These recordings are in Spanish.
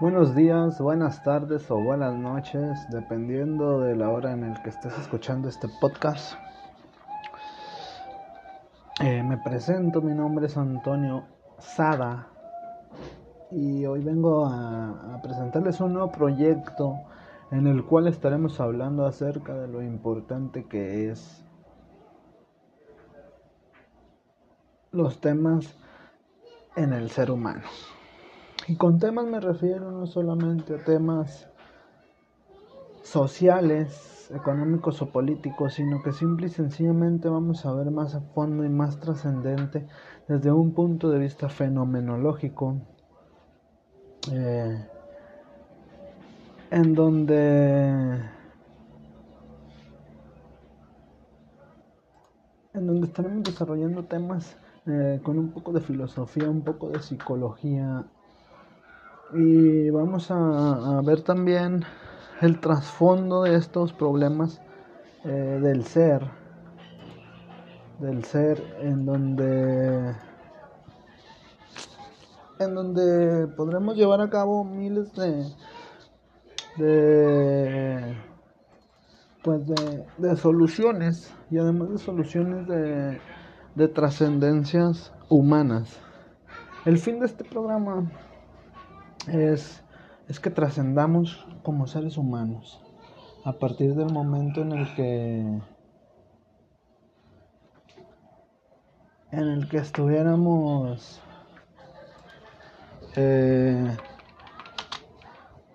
Buenos días, buenas tardes o buenas noches, dependiendo de la hora en la que estés escuchando este podcast. Eh, me presento, mi nombre es Antonio Sada y hoy vengo a, a presentarles un nuevo proyecto en el cual estaremos hablando acerca de lo importante que es los temas en el ser humano. Y con temas me refiero no solamente a temas sociales, económicos o políticos, sino que simple y sencillamente vamos a ver más a fondo y más trascendente desde un punto de vista fenomenológico, eh, en donde en donde estaremos desarrollando temas eh, con un poco de filosofía, un poco de psicología y vamos a, ver también el trasfondo de estos problemas eh, del ser, del ser en donde en donde podremos llevar a cabo miles de de pues de, de soluciones y además de soluciones de, de trascendencias humanas. El fin de este programa es, es que trascendamos como seres humanos. A partir del momento en el que en el que estuviéramos eh,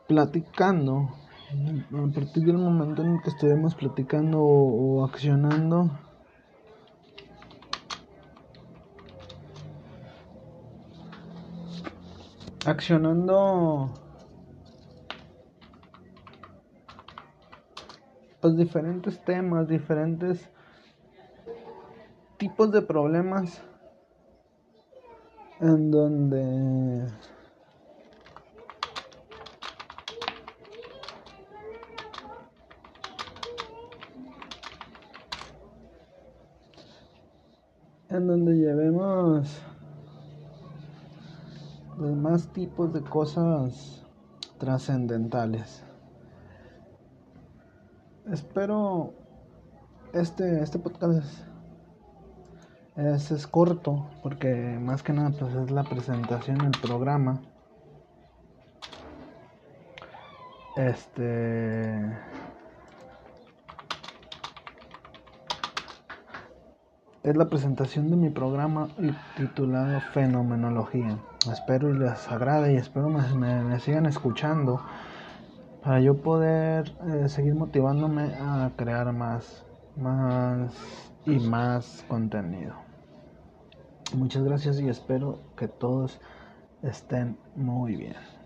platicando a partir del momento en el que estuviéramos platicando o accionando accionando. Pues diferentes temas, diferentes tipos de problemas en donde en donde llevemos más tipos de cosas trascendentales. Espero este, este podcast es, es, corto porque más que nada pues es la presentación del programa. Este es la presentación de mi programa titulado Fenomenología. Espero les agrade y espero me, me, sigan escuchando para yo poder eh, seguir motivándome a crear más, más y más contenido. Muchas gracias y espero que todos estén muy bien.